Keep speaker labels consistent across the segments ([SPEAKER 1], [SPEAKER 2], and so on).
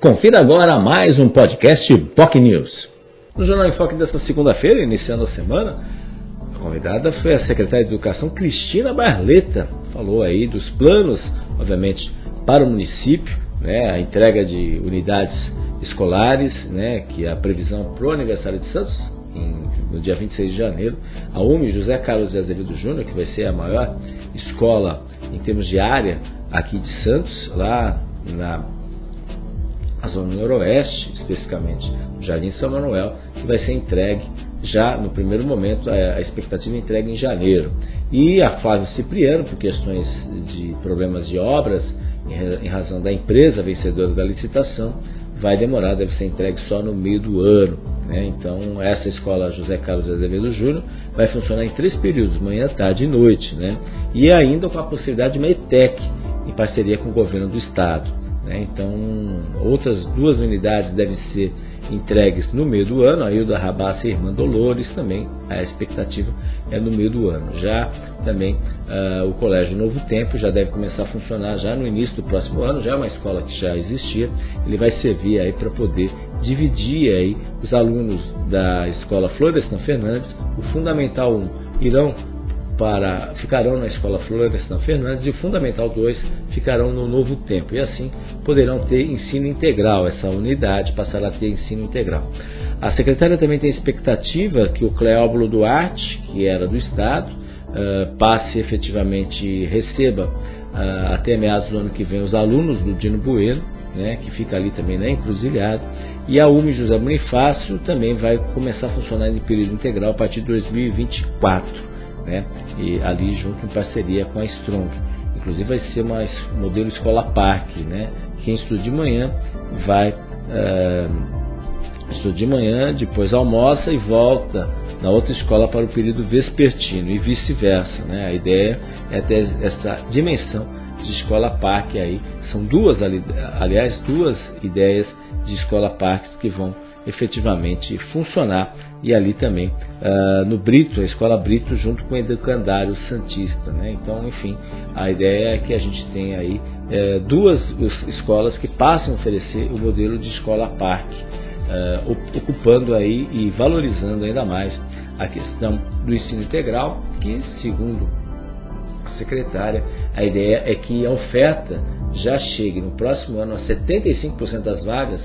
[SPEAKER 1] Confira agora mais um podcast POC News. No Jornal em Foque desta segunda-feira, iniciando a semana, a convidada foi a secretária de Educação Cristina Barleta. Falou aí dos planos, obviamente, para o município, né, a entrega de unidades escolares, né, que é a previsão para o aniversário de Santos, em, no dia 26 de janeiro. A UME José Carlos de Azevedo Júnior, que vai ser a maior escola em termos de área aqui de Santos, lá na a zona noroeste, especificamente Jardim São Manuel, que vai ser entregue já no primeiro momento, a expectativa é entregue em janeiro. E a Flávio Cipriano, por questões de problemas de obras, em razão da empresa vencedora da licitação, vai demorar, deve ser entregue só no meio do ano. Né? Então, essa escola José Carlos Azevedo Júnior vai funcionar em três períodos, manhã, tarde e noite. Né? E ainda com a possibilidade de uma ETEC, em parceria com o governo do estado. Né? Então, outras duas unidades devem ser entregues no meio do ano, a Hilda Rabassa e a Irmã Dolores também, a expectativa é no meio do ano. Já também uh, o Colégio Novo Tempo já deve começar a funcionar já no início do próximo ano, já é uma escola que já existia, ele vai servir aí para poder dividir aí os alunos da escola Florestan Fernandes, o Fundamental 1 irão para ficarão na Escola Florestan Fernandes e o Fundamental 2 ficarão no Novo Tempo. E assim poderão ter ensino integral, essa unidade passará a ter ensino integral. A secretária também tem expectativa que o Cleóbulo Duarte, que era do Estado, uh, passe efetivamente, receba uh, até meados do ano que vem os alunos do Dino Bueno, né, que fica ali também na encruzilhada, e a UME José Bonifácio também vai começar a funcionar em período integral a partir de 2024 né? E ali junto em parceria com a Strong. Inclusive vai ser um modelo escola parque, né? Quem estuda de manhã vai uh, estuda de manhã, depois almoça e volta na outra escola para o período vespertino e vice-versa, né? A ideia é ter essa dimensão de escola parque aí. São duas, aliás, duas ideias de escola parques que vão efetivamente funcionar e ali também uh, no Brito, a Escola Brito, junto com o Educandário Santista. Né? Então, enfim, a ideia é que a gente tenha aí uh, duas escolas que passem a oferecer o modelo de escola parque, uh, ocupando aí e valorizando ainda mais a questão do ensino integral, que, segundo a secretária, a ideia é que a oferta já chegue no próximo ano a 75% das vagas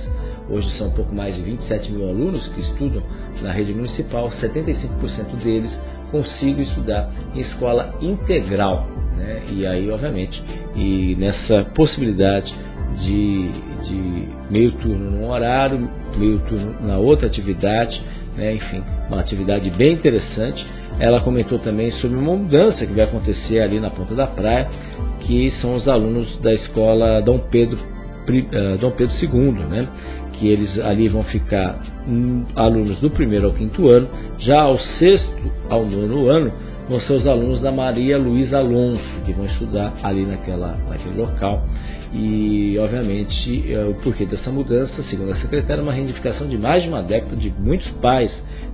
[SPEAKER 1] Hoje são um pouco mais de 27 mil alunos que estudam na rede municipal, 75% deles consigam estudar em escola integral. Né? E aí, obviamente, e nessa possibilidade de, de meio turno num horário, meio turno na outra atividade, né? enfim, uma atividade bem interessante. Ela comentou também sobre uma mudança que vai acontecer ali na ponta da praia, que são os alunos da escola Dom Pedro, Dom Pedro II, né? que eles ali vão ficar um, alunos do primeiro ao quinto ano, já ao sexto ao nono ano vão ser os alunos da Maria Luísa Alonso, que vão estudar ali naquela, naquele local. E, obviamente, é, o porquê dessa mudança, segundo a secretária, é uma reivindicação de mais de uma década de muitos pais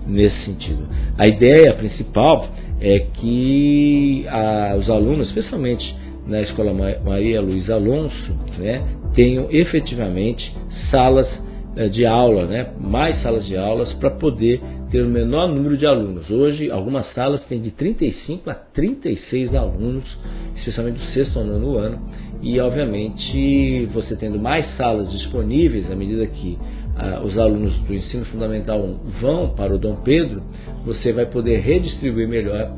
[SPEAKER 1] nesse sentido. A ideia principal é que a, os alunos, especialmente na Escola Maria Luísa Alonso, né, tenham efetivamente salas é, de aula, né? mais salas de aulas para poder ter o menor número de alunos. Hoje, algumas salas têm de 35 a 36 alunos, especialmente do sexto ao nono ano, e obviamente você tendo mais salas disponíveis à medida que ah, os alunos do ensino fundamental 1 vão para o Dom Pedro, você vai poder redistribuir melhor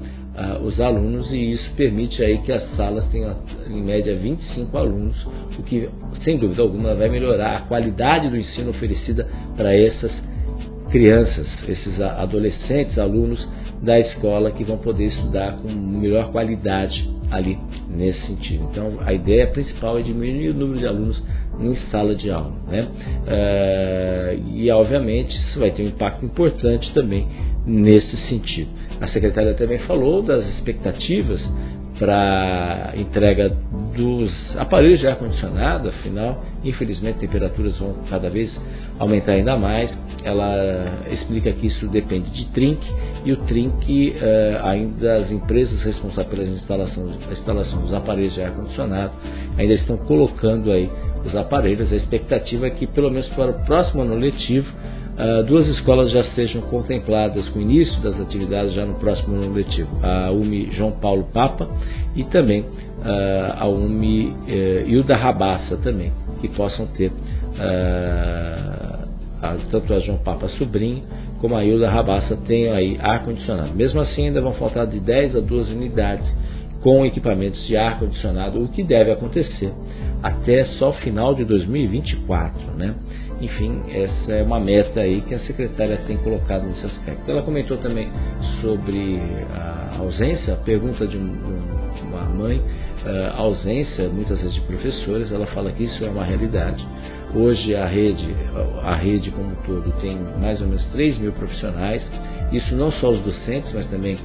[SPEAKER 1] os alunos e isso permite aí que as salas tenham em média 25 alunos, o que sem dúvida alguma vai melhorar a qualidade do ensino oferecida para essas crianças, esses adolescentes, alunos da escola que vão poder estudar com melhor qualidade ali nesse sentido. Então a ideia principal é diminuir o número de alunos em sala de aula. Né? Uh, e obviamente isso vai ter um impacto importante também nesse sentido. A secretária também falou das expectativas para entrega dos aparelhos de ar-condicionado, afinal, infelizmente, temperaturas vão cada vez aumentar ainda mais. Ela explica que isso depende de Trink e o Trink, eh, ainda as empresas responsáveis pela instalação, instalação dos aparelhos de ar-condicionado, ainda estão colocando aí os aparelhos. A expectativa é que, pelo menos para o próximo ano letivo, uh, duas escolas já sejam contempladas com o início das atividades já no próximo ano letivo. A UMI João Paulo Papa e também uh, a UMI uh, Hilda Rabassa também, que possam ter tanto a João Papa Sobrinho como a Hilda Rabassa tem aí ar-condicionado. Mesmo assim, ainda vão faltar de 10 a 12 unidades com equipamentos de ar-condicionado, o que deve acontecer até só o final de 2024, né? Enfim, essa é uma meta aí que a secretária tem colocado nesse aspecto. Ela comentou também sobre a ausência, a pergunta de, um, uma mãe, a ausência muitas vezes de professores, ela fala que isso é uma realidade. Hoje a rede, a rede como um todo tem mais ou menos 3 mil profissionais, isso não só os docentes, mas também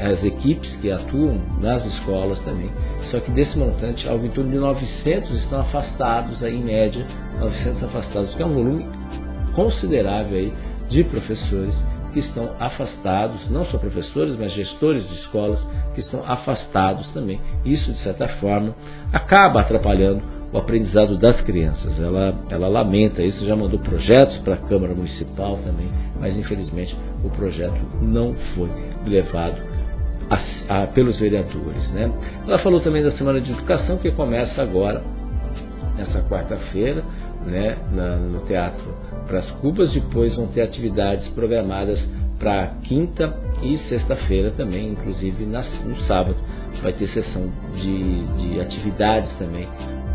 [SPEAKER 1] as equipes que atuam nas escolas também. Só que desse montante, algo em torno de 900 estão afastados, aí, em média, 900 afastados, que é um volume considerável aí de professores que estão afastados, não só professores, mas gestores de escolas que estão afastados também. Isso, de certa forma, acaba atrapalhando o aprendizado das crianças. Ela, ela lamenta isso, já mandou projetos para a Câmara Municipal também, mas infelizmente o projeto não foi levado a, a, pelos vereadores. Né? Ela falou também da Semana de Educação que começa agora, nessa quarta-feira, né, no Teatro Pras Cubas, depois vão ter atividades programadas para quinta e sexta-feira também, inclusive no sábado vai ter sessão de, de atividades também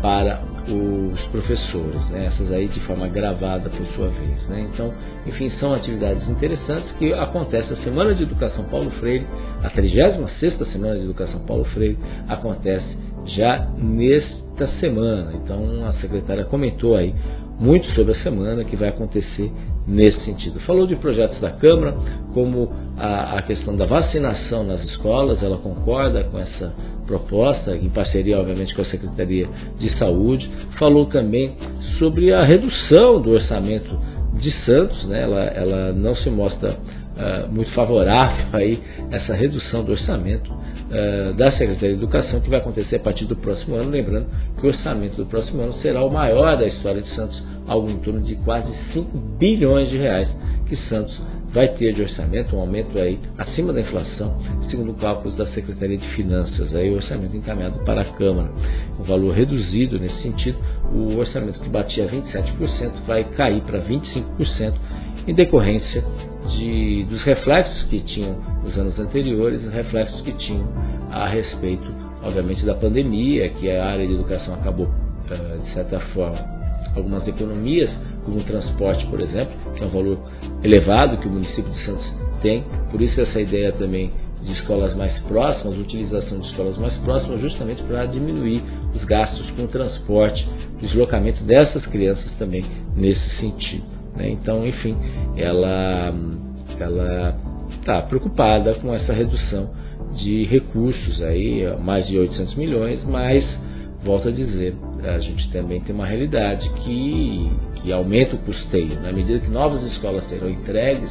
[SPEAKER 1] para os professores, né? essas aí de forma gravada por sua vez. Né? Então, enfim, são atividades interessantes que acontecem. A Semana de Educação Paulo Freire, a 36 Semana de Educação Paulo Freire, acontece já nesta semana. Então, a secretária comentou aí muito sobre a semana que vai acontecer nesse sentido. Falou de projetos da Câmara, como a, a, questão da vacinação nas escolas, ela concorda com essa proposta, em parceria, obviamente, com a Secretaria de Saúde. Falou também sobre a redução do orçamento de Santos, né? ela, ela não se mostra uh, muito favorável aí essa redução do orçamento uh, da Secretaria de Educação, que vai acontecer a partir do próximo ano. Lembrando que o orçamento do próximo ano será o maior da história de Santos, algo em torno de quase 5 bilhões de reais que Santos vai ter de orçamento, um aumento aí acima da inflação, segundo cálculos da Secretaria de Finanças, aí o orçamento encaminhado para a Câmara. Um valor reduzido nesse sentido, o orçamento que batia 27% vai cair para 25% em decorrência de, dos reflexos que tinham nos anos anteriores, os reflexos que tinham a respeito, obviamente, da pandemia, que a área de educação acabou, eh, de certa forma, algumas economias, como o transporte, por exemplo, que é um valor elevado que o município de Santos tem. Por isso essa ideia também de escolas mais próximas, utilização de escolas mais próximas, justamente para diminuir os gastos com o transporte, deslocamento dessas crianças também nesse sentido. Né? Então, enfim, ela ela está preocupada com essa redução de recursos aí, mais de 800 milhões, mas volto a dizer, a gente também tem uma realidade que, que aumenta o custeio. Na medida que novas escolas serão entregues,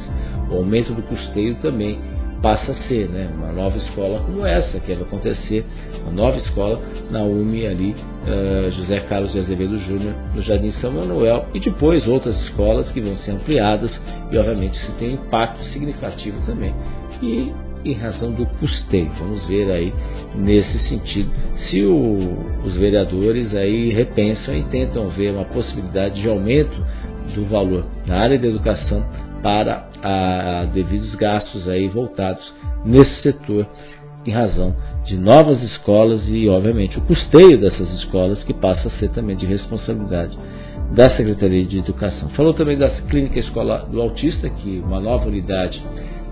[SPEAKER 1] o aumento do custeio também passa a ser né, uma nova escola como essa, que vai acontecer, uma nova escola na UME ali, uh, José Carlos de Azevedo Júnior, no Jardim São Manuel, e depois outras escolas que vão ser ampliadas, e obviamente isso tem impacto significativo também. E em razão do custeio. Vamos ver aí nesse sentido se o, os vereadores aí repensam e tentam ver uma possibilidade de aumento do valor na área da educação para a, a devidos gastos aí voltados nesse setor em razão de novas escolas e obviamente o custeio dessas escolas que passa a ser também de responsabilidade da Secretaria de Educação. Falou também da clínica escola do autista que uma nova unidade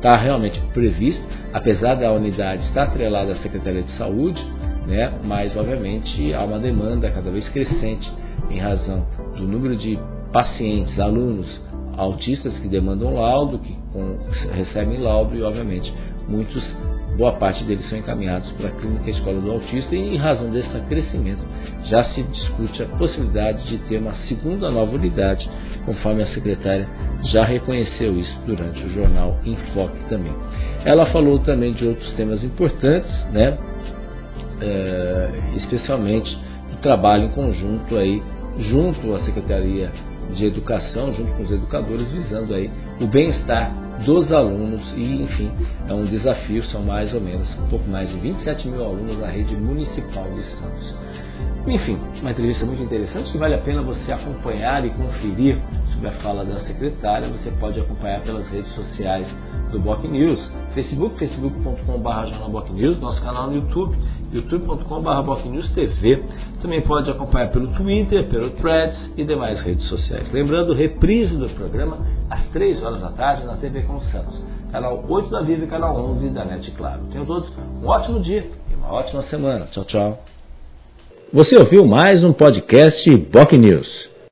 [SPEAKER 1] está realmente prevista, apesar da unidade estar atrelada à Secretaria de Saúde, né, mas obviamente há uma demanda cada vez crescente em razão do número de pacientes, alunos autistas que demandam laudo, que recebem laudo e obviamente muitos, boa parte deles são encaminhados para a clínica escola do autista e em razão desse crescimento já se discute a possibilidade de ter uma segunda nova unidade, conforme a secretária já reconheceu isso durante o jornal Enfoque também. Ela falou também de outros temas importantes, né? É, especialmente do trabalho em conjunto aí junto à Secretaria de Educação, junto com os educadores, visando aí o bem-estar dos alunos e, enfim, é um desafio, são mais ou menos um pouco mais de 27 mil alunos na rede municipal de Santos. Enfim, uma entrevista muito interessante que vale a pena você acompanhar e conferir sobre a fala da secretária. Você pode acompanhar pelas redes sociais do Boc News, Facebook, facebook.com.br nosso canal no YouTube, youtube.com.br. Também pode acompanhar pelo Twitter, pelo Threads e demais redes sociais. Lembrando, reprise do programa às 3 horas da tarde na TV com Santos, canal 8 da Vida e canal 11 da NET Claro. Tenham todos um ótimo dia e uma ótima semana. Tchau, tchau. Você ouviu mais um podcast Boc News.